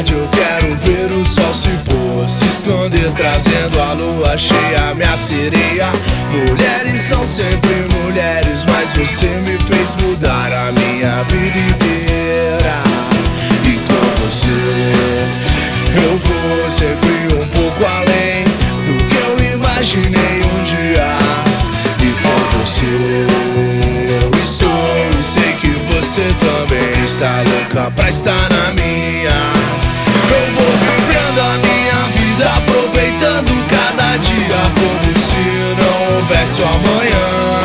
tarde eu quero ver o sol se pôr Se esconder trazendo a lua cheia, minha sereia. Mulheres são sempre mulheres Mas você me fez mudar a minha vida inteira. E com você eu vou sempre um pouco além Do que eu imaginei um dia. E com você eu estou e sei que você também está louca pra estar amanhã.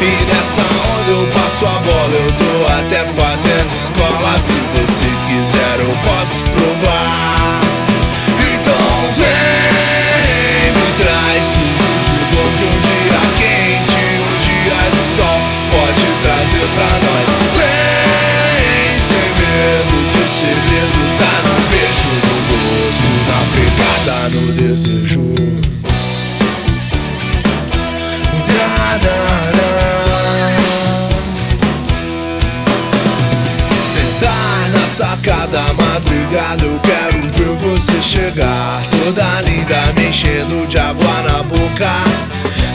E nessa onda eu passo a bola, eu tô até fazendo escola. Se você quiser eu posso provar sacada madrugada Eu quero ver você chegar. Toda linda me enchendo de água na boca.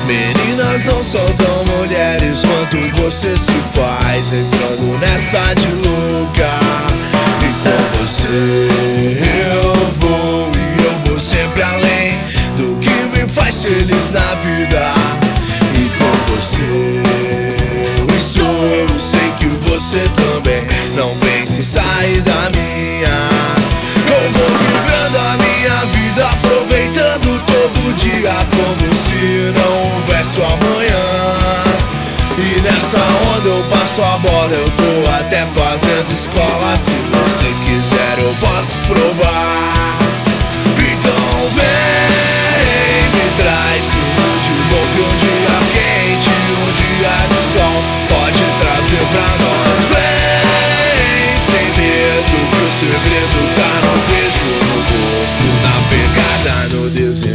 Meninas não são tão mulheres quanto você se faz Entrando nessa de louca. E com você eu vou e eu vou sempre além Do que me faz feliz na vida. E com você você também. Não pense em sair da minha. Eu vou vivendo a minha vida Aproveitando todo dia Como se não houvesse o amanhã. E nessa onda eu passo a bola Eu tô até fazendo escola. Se você quiser eu posso provar. Então vem, is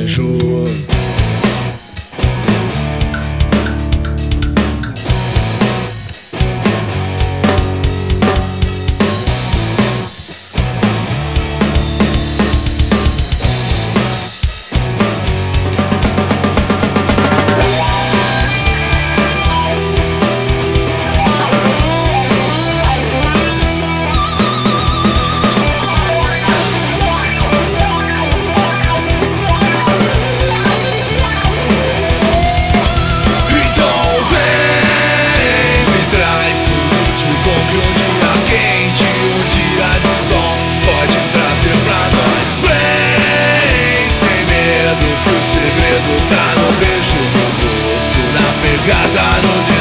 got no di